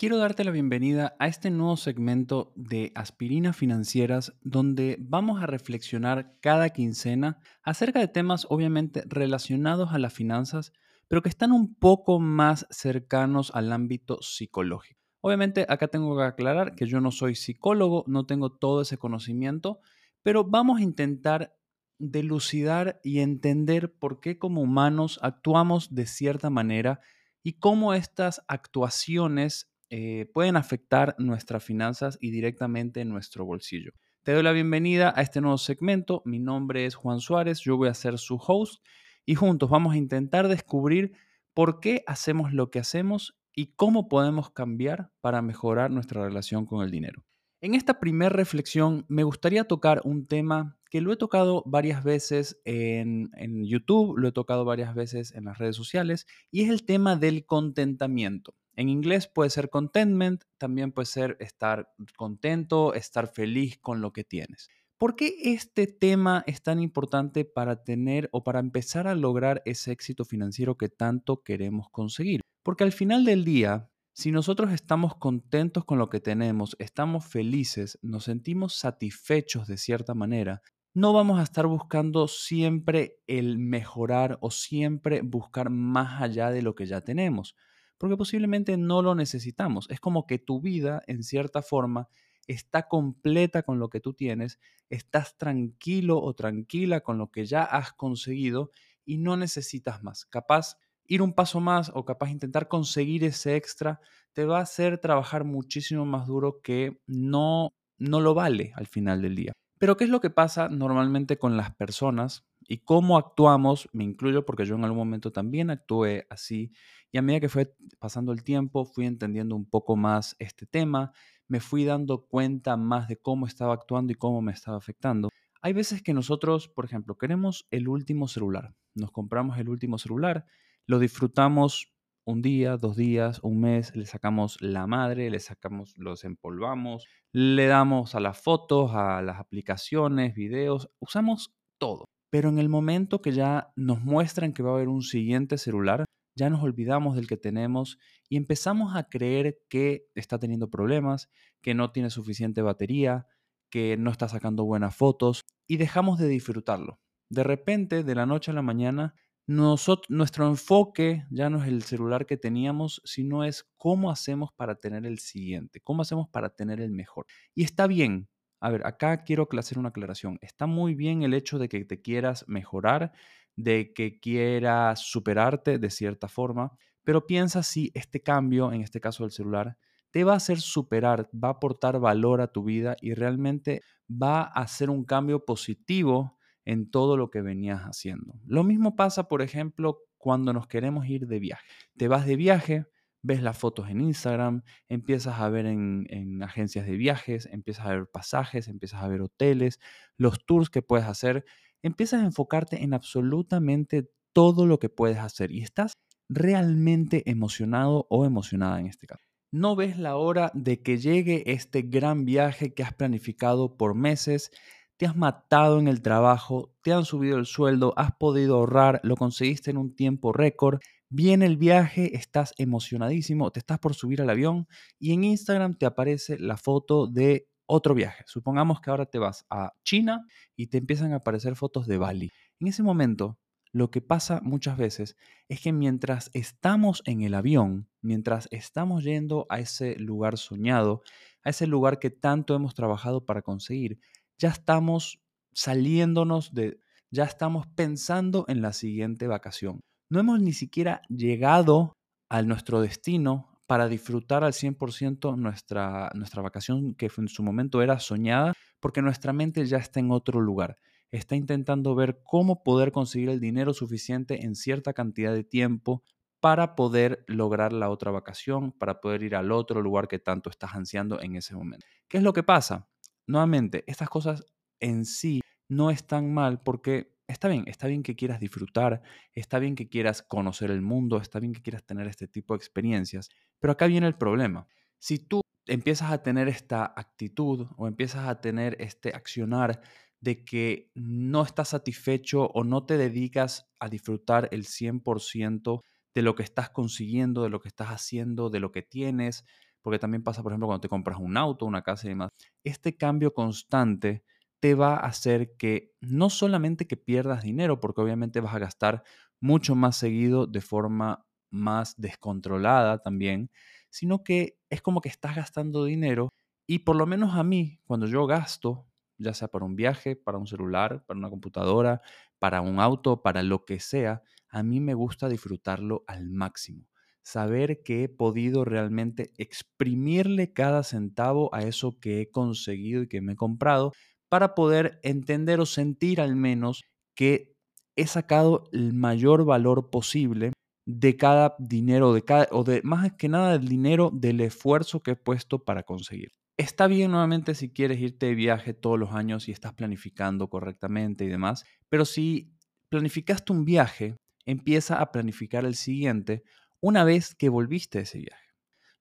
Quiero darte la bienvenida a este nuevo segmento de Aspirinas Financieras donde vamos a reflexionar cada quincena acerca de temas obviamente relacionados a las finanzas, pero que están un poco más cercanos al ámbito psicológico. Obviamente acá tengo que aclarar que yo no soy psicólogo, no tengo todo ese conocimiento, pero vamos a intentar delucidar y entender por qué como humanos actuamos de cierta manera y cómo estas actuaciones eh, pueden afectar nuestras finanzas y directamente nuestro bolsillo. Te doy la bienvenida a este nuevo segmento. Mi nombre es Juan Suárez, yo voy a ser su host y juntos vamos a intentar descubrir por qué hacemos lo que hacemos y cómo podemos cambiar para mejorar nuestra relación con el dinero. En esta primera reflexión me gustaría tocar un tema que lo he tocado varias veces en, en, YouTube, lo he tocado varias veces en las redes sociales, y es el tema del contentamiento. En inglés puede ser contentment, también puede ser estar contento, estar feliz con lo que tienes. ¿Por qué este tema es tan importante para tener o para empezar a lograr ese éxito financiero que tanto queremos conseguir? Porque al final del día, si nosotros estamos contentos con lo que tenemos, estamos felices, nos sentimos satisfechos de cierta manera, no vamos a estar buscando siempre el mejorar o siempre buscar más allá de lo que ya tenemos porque posiblemente no lo necesitamos. Es como que tu vida, en cierta forma, está completa con lo que tú tienes, estás tranquilo o tranquila con lo que ya has conseguido y no necesitas más. Capaz ir un paso más o capaz intentar conseguir ese extra te va a hacer trabajar muchísimo más duro que no no lo vale al final del día. Pero ¿qué es lo que pasa normalmente con las personas y cómo actuamos, me incluyo porque yo en algún momento también actué así y a medida que fue pasando el tiempo fui entendiendo un poco más este tema, me fui dando cuenta más de cómo estaba actuando y cómo me estaba afectando. Hay veces que nosotros, por ejemplo, queremos el último celular, nos compramos el último celular, lo disfrutamos un día, dos días, un mes, le sacamos la madre, le sacamos, los empolvamos, le damos a las fotos, a las aplicaciones, videos, usamos todo. Pero en el momento que ya nos muestran que va a haber un siguiente celular, ya nos olvidamos del que tenemos y empezamos a creer que está teniendo problemas, que no tiene suficiente batería, que no está sacando buenas fotos y dejamos de disfrutarlo. De repente, de la noche a la mañana, nuestro enfoque ya no es el celular que teníamos, sino es cómo hacemos para tener el siguiente, cómo hacemos para tener el mejor. Y está bien, a ver, acá quiero hacer una aclaración. Está muy bien el hecho de que te quieras mejorar, de que quieras superarte de cierta forma, pero piensa si este cambio, en este caso del celular, te va a hacer superar, va a aportar valor a tu vida y realmente va a hacer un cambio positivo en todo lo que venías haciendo. Lo mismo pasa, por ejemplo, cuando nos queremos ir de viaje. Te vas de viaje, ves las fotos en Instagram, empiezas a ver en, agencias de viajes, empiezas a ver pasajes, empiezas a ver hoteles, los tours que puedes hacer, empiezas a enfocarte en absolutamente todo lo que puedes hacer y estás realmente emocionado o emocionada en este caso. No ves la hora de que llegue este gran viaje que has planificado por meses, te has matado en el trabajo, te han subido el sueldo, has podido ahorrar, lo conseguiste en un tiempo récord Viene el viaje, estás emocionadísimo, te estás por subir al avión y en Instagram te aparece la foto de otro viaje. Supongamos que ahora te vas a China y te empiezan a aparecer fotos de Bali. En ese momento, lo que pasa muchas veces es que mientras estamos en el avión, mientras estamos yendo a ese lugar soñado, a ese lugar que tanto hemos trabajado para conseguir, ya estamos saliéndonos de, ya estamos pensando en la siguiente vacación no hemos ni siquiera llegado a nuestro destino para disfrutar al 100% nuestra, nuestra vacación que en su momento era soñada, porque nuestra mente ya está en otro lugar. Está intentando ver cómo poder conseguir el dinero suficiente en cierta cantidad de tiempo para poder lograr la otra vacación, para poder ir al otro lugar que tanto estás ansiando en ese momento. ¿Qué es lo que pasa? Nuevamente, estas cosas en sí no están mal porque Está bien, está bien que quieras disfrutar, está bien que quieras conocer el mundo, está bien que quieras tener este tipo de experiencias, pero acá viene el problema. Si tú empiezas a tener esta actitud o empiezas a tener este accionar de que no estás satisfecho o no te dedicas a disfrutar el 100% de lo que estás consiguiendo, de lo que estás haciendo, de lo que tienes, porque también pasa, por ejemplo, cuando te compras un auto, una casa y demás. Este cambio constante te va a hacer que no solamente que pierdas dinero, porque obviamente vas a gastar mucho más seguido de forma más descontrolada también, sino que es como que estás gastando dinero y por lo menos a mí, cuando yo gasto, ya sea para un viaje, para un celular, para una computadora, para un auto, para lo que sea, a mí me gusta disfrutarlo al máximo. Saber que he podido realmente exprimirle cada centavo a eso que he conseguido y que me he comprado para poder entender o sentir al menos que he sacado el mayor valor posible de cada dinero, de cada, o de más que nada del dinero del esfuerzo que he puesto para conseguir. Está bien nuevamente si quieres irte de viaje todos los años y estás planificando correctamente y demás, pero si planificaste un viaje, empieza a planificar el siguiente una vez que volviste de ese viaje.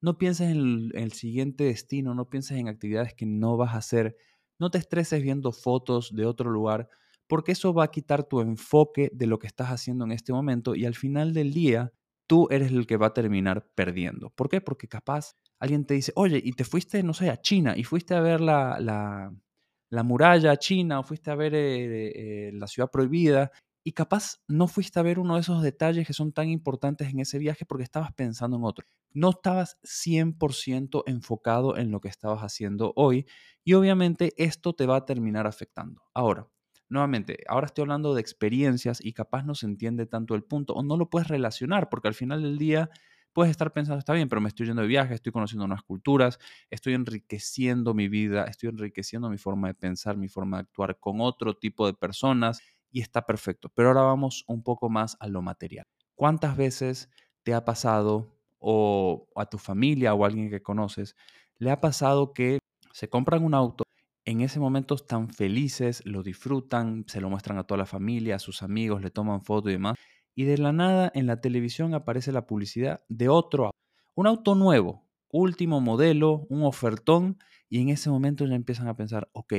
No pienses en el, en el siguiente destino, no pienses en actividades que no vas a hacer, no te estreses viendo fotos de otro lugar, porque eso va a quitar tu enfoque de lo que estás haciendo en este momento y al final del día tú eres el que va a terminar perdiendo. ¿Por qué? Porque capaz alguien te dice, oye, y te fuiste, no sé, a China y fuiste a ver la, la, muralla china o fuiste a ver eh, eh, la ciudad prohibida y capaz no fuiste a ver uno de esos detalles que son tan importantes en ese viaje porque estabas pensando en otro. No estabas 100% enfocado en lo que estabas haciendo hoy y obviamente esto te va a terminar afectando. Ahora, nuevamente, ahora estoy hablando de experiencias y capaz no se entiende tanto el punto o no lo puedes relacionar porque al final del día puedes estar pensando, está bien, pero me estoy yendo de viaje, estoy conociendo nuevas culturas, estoy enriqueciendo mi vida, estoy enriqueciendo mi forma de pensar, mi forma de actuar con otro tipo de personas y está perfecto. Pero ahora vamos un poco más a lo material. ¿Cuántas veces te ha pasado o a tu familia o a alguien que conoces, le ha pasado que se compran un auto en ese momento están felices, lo disfrutan, se lo muestran a toda la familia, a sus amigos, le toman fotos y demás. Y de la nada en la televisión aparece la publicidad de otro auto. Un auto nuevo, último modelo, un ofertón. Y en ese momento ya empiezan a pensar, ok,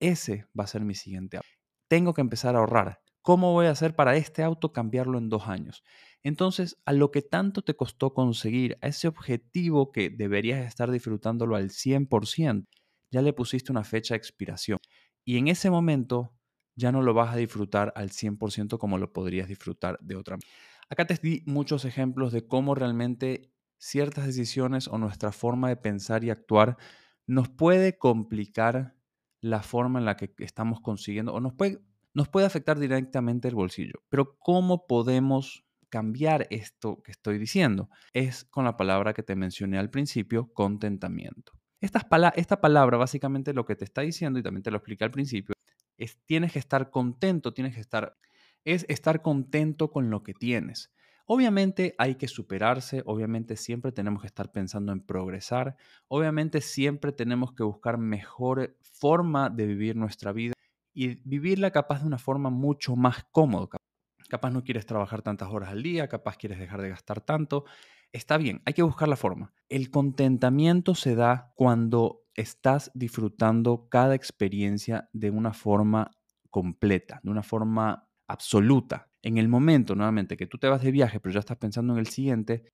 ese va a ser mi siguiente auto. Tengo que empezar a ahorrar. ¿Cómo voy a hacer para este auto cambiarlo en dos años? Entonces, a lo que tanto te costó conseguir, a ese objetivo que deberías estar disfrutándolo al 100%, ya le pusiste una fecha de expiración. Y en ese momento ya no lo vas a disfrutar al 100% como lo podrías disfrutar de otra manera. Acá te di muchos ejemplos de cómo realmente ciertas decisiones o nuestra forma de pensar y actuar nos puede complicar la forma en la que estamos consiguiendo o nos puede, nos puede afectar directamente el bolsillo. Pero ¿cómo podemos cambiar esto que estoy diciendo? Es con la palabra que te mencioné al principio, contentamiento. Esta, palabra básicamente lo que te está diciendo, y también te lo expliqué al principio, es tienes que estar contento, tienes que estar, es estar contento con lo que tienes. Obviamente hay que superarse, obviamente siempre tenemos que estar pensando en progresar, obviamente siempre tenemos que buscar mejor forma de vivir nuestra vida y vivirla capaz de una forma mucho más cómoda. Capaz no quieres trabajar tantas horas al día, capaz quieres dejar de gastar tanto. Está bien, hay que buscar la forma. El contentamiento se da cuando estás disfrutando cada experiencia de una forma completa, de una forma absoluta. En el momento, nuevamente, que tú te vas de viaje, pero ya estás pensando en el siguiente,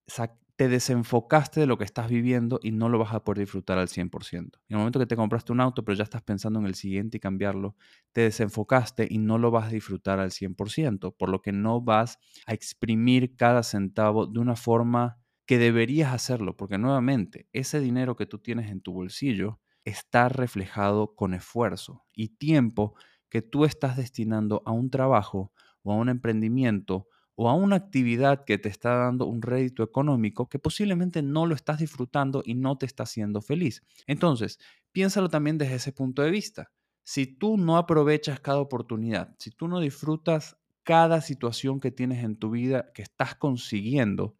te desenfocaste de lo que estás viviendo y no lo vas a poder disfrutar al 100%. En el momento que te compraste un auto, pero ya estás pensando en el siguiente y cambiarlo, te desenfocaste y no lo vas a disfrutar al 100%, por lo que no vas a exprimir cada centavo de una forma que deberías hacerlo, porque nuevamente, ese dinero que tú tienes en tu bolsillo está reflejado con esfuerzo y tiempo que tú estás destinando a un trabajo o a un emprendimiento o a una actividad que te está dando un rédito económico que posiblemente no lo estás disfrutando y no te está haciendo feliz. Entonces, piénsalo también desde ese punto de vista. Si tú no aprovechas cada oportunidad, si tú no disfrutas cada situación que tienes en tu vida que estás consiguiendo,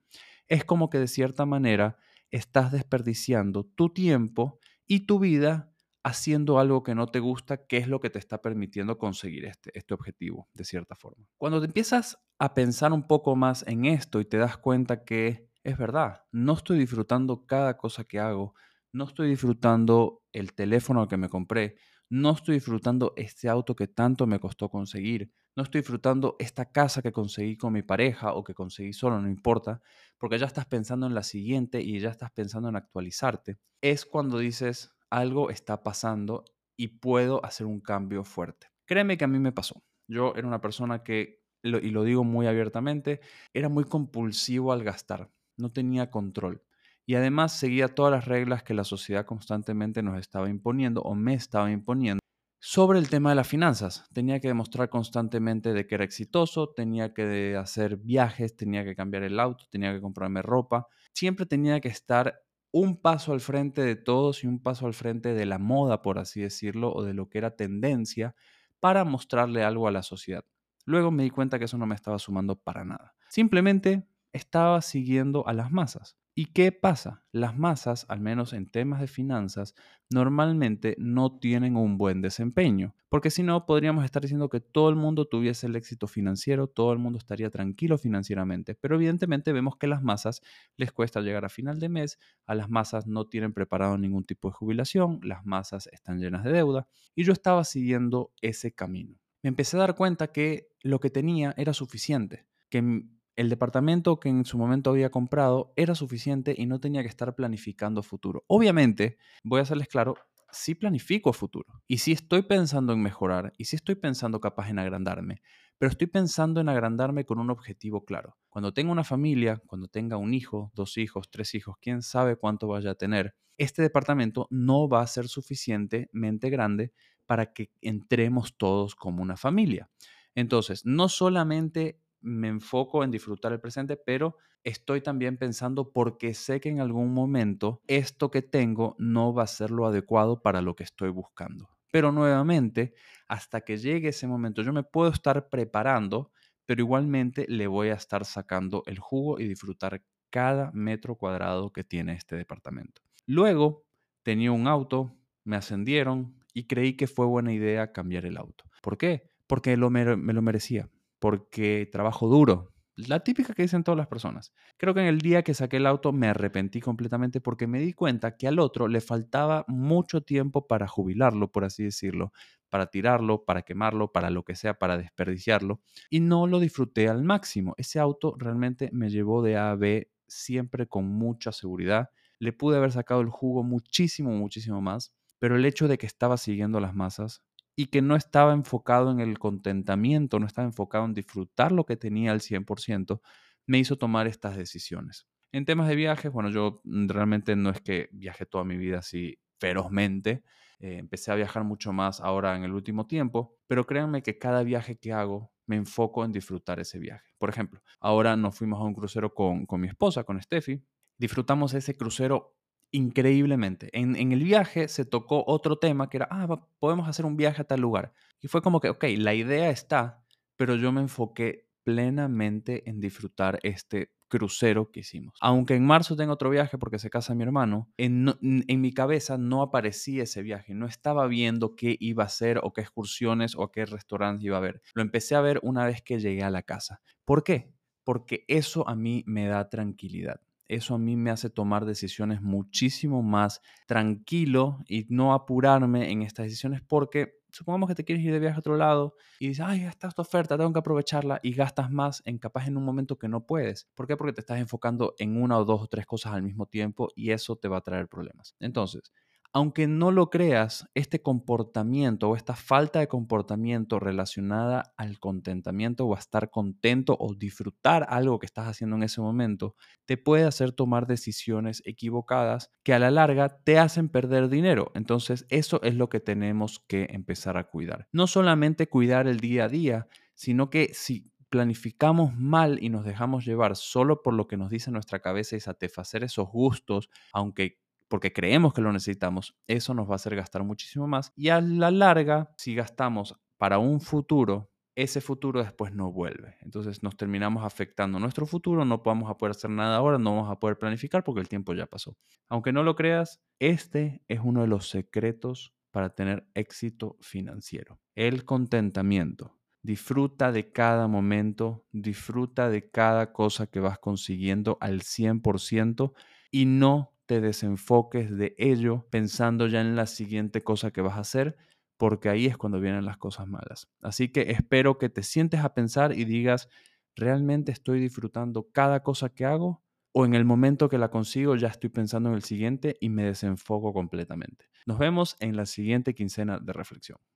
es como que de cierta manera estás desperdiciando tu tiempo y tu vida haciendo algo que no te gusta, que es lo que te está permitiendo conseguir este, este objetivo, de cierta forma. Cuando te empiezas a pensar un poco más en esto y te das cuenta que es verdad, no estoy disfrutando cada cosa que hago, no estoy disfrutando el teléfono que me compré, no estoy disfrutando este auto que tanto me costó conseguir, no estoy disfrutando esta casa que conseguí con mi pareja o que conseguí solo, no importa, porque ya estás pensando en la siguiente y ya estás pensando en actualizarte, es cuando dices algo está pasando y puedo hacer un cambio fuerte. Créeme que a mí me pasó. Yo era una persona que, y lo digo muy abiertamente, era muy compulsivo al gastar, no tenía control. Y además seguía todas las reglas que la sociedad constantemente nos estaba imponiendo o me estaba imponiendo sobre el tema de las finanzas. Tenía que demostrar constantemente de que era exitoso, tenía que hacer viajes, tenía que cambiar el auto, tenía que comprarme ropa. Siempre tenía que estar un paso al frente de todos y un paso al frente de la moda, por así decirlo, o de lo que era tendencia para mostrarle algo a la sociedad. Luego me di cuenta que eso no me estaba sumando para nada. Simplemente estaba siguiendo a las masas. ¿Y qué pasa? Las masas, al menos en temas de finanzas, normalmente no tienen un buen desempeño, porque si no, podríamos estar diciendo que todo el mundo tuviese el éxito financiero, todo el mundo estaría tranquilo financieramente, pero evidentemente vemos que las masas les cuesta llegar a final de mes, a las masas no tienen preparado ningún tipo de jubilación, las masas están llenas de deuda, y yo estaba siguiendo ese camino. Me empecé a dar cuenta que lo que tenía era suficiente, que el departamento que en su momento había comprado era suficiente y no tenía que estar planificando futuro. Obviamente, voy a hacerles claro, sí planifico futuro y sí estoy pensando en mejorar y sí estoy pensando capaz en agrandarme, pero estoy pensando en agrandarme con un objetivo claro. Cuando tenga una familia, cuando tenga un hijo, dos hijos, tres hijos, quién sabe cuánto vaya a tener, este departamento no va a ser suficientemente grande para que entremos todos como una familia. Entonces, no solamente me enfoco en disfrutar el presente, pero estoy también pensando porque sé que en algún momento esto que tengo no va a ser lo adecuado para lo que estoy buscando. Pero nuevamente, hasta que llegue ese momento, yo me puedo estar preparando, pero igualmente le voy a estar sacando el jugo y disfrutar cada metro cuadrado que tiene este departamento. Luego, tenía un auto, me ascendieron y creí que fue buena idea cambiar el auto. ¿Por qué? Porque me lo merecía porque trabajo duro. La típica que dicen todas las personas. Creo que en el día que saqué el auto me arrepentí completamente porque me di cuenta que al otro le faltaba mucho tiempo para jubilarlo, por así decirlo, para tirarlo, para quemarlo, para lo que sea, para desperdiciarlo. Y no lo disfruté al máximo. Ese auto realmente me llevó de A a B siempre con mucha seguridad. Le pude haber sacado el jugo muchísimo, muchísimo más. Pero el hecho de que estaba siguiendo las masas y que no estaba enfocado en el contentamiento, no estaba enfocado en disfrutar lo que tenía al 100%, me hizo tomar estas decisiones. En temas de viajes, bueno, yo mm, realmente no es que viaje toda mi vida así ferozmente, eh, empecé a viajar mucho más ahora en el último tiempo, pero créanme que cada viaje que hago me enfoco en disfrutar ese viaje. Por ejemplo, ahora nos fuimos a un crucero con, con mi esposa, con Steffi, disfrutamos ese crucero increíblemente. En, el viaje se tocó otro tema que era, ah, podemos hacer un viaje a tal lugar. Y fue como que, ok, la idea está, pero yo me enfoqué plenamente en disfrutar este crucero que hicimos. Aunque en marzo tengo otro viaje porque se casa mi hermano, en, mi cabeza no aparecía ese viaje, no estaba viendo qué iba a hacer o qué excursiones o qué restaurantes iba a ver. Lo empecé a ver una vez que llegué a la casa. ¿Por qué? Porque eso a mí me da tranquilidad eso a mí me hace tomar decisiones muchísimo más tranquilo y no apurarme en estas decisiones porque supongamos que te quieres ir de viaje a otro lado y dices, ay, está esta oferta, tengo que aprovecharla y gastas más en capaz en un momento que no puedes. ¿Por qué? Porque te estás enfocando en una o dos o tres cosas al mismo tiempo y eso te va a traer problemas. Entonces, aunque no lo creas, este comportamiento o esta falta de comportamiento relacionada al contentamiento o a estar contento o disfrutar algo que estás haciendo en ese momento, te puede hacer tomar decisiones equivocadas que a la larga te hacen perder dinero. Entonces, eso es lo que tenemos que empezar a cuidar. No solamente cuidar el día a día, sino que si planificamos mal y nos dejamos llevar solo por lo que nos dice nuestra cabeza y satisfacer esos gustos, aunque porque creemos que lo necesitamos, eso nos va a hacer gastar muchísimo más. Y a la larga, si gastamos para un futuro, ese futuro después no vuelve. Entonces nos terminamos afectando nuestro futuro, no vamos a poder hacer nada ahora, no vamos a poder planificar porque el tiempo ya pasó. Aunque no lo creas, este es uno de los secretos para tener éxito financiero. El contentamiento. Disfruta de cada momento, disfruta de cada cosa que vas consiguiendo al 100% y no te desenfoques de ello pensando ya en la siguiente cosa que vas a hacer, porque ahí es cuando vienen las cosas malas. Así que espero que te sientes a pensar y digas, ¿realmente estoy disfrutando cada cosa que hago? o en el momento que la consigo ya estoy pensando en el siguiente y me desenfoco completamente. Nos vemos en la siguiente quincena de reflexión.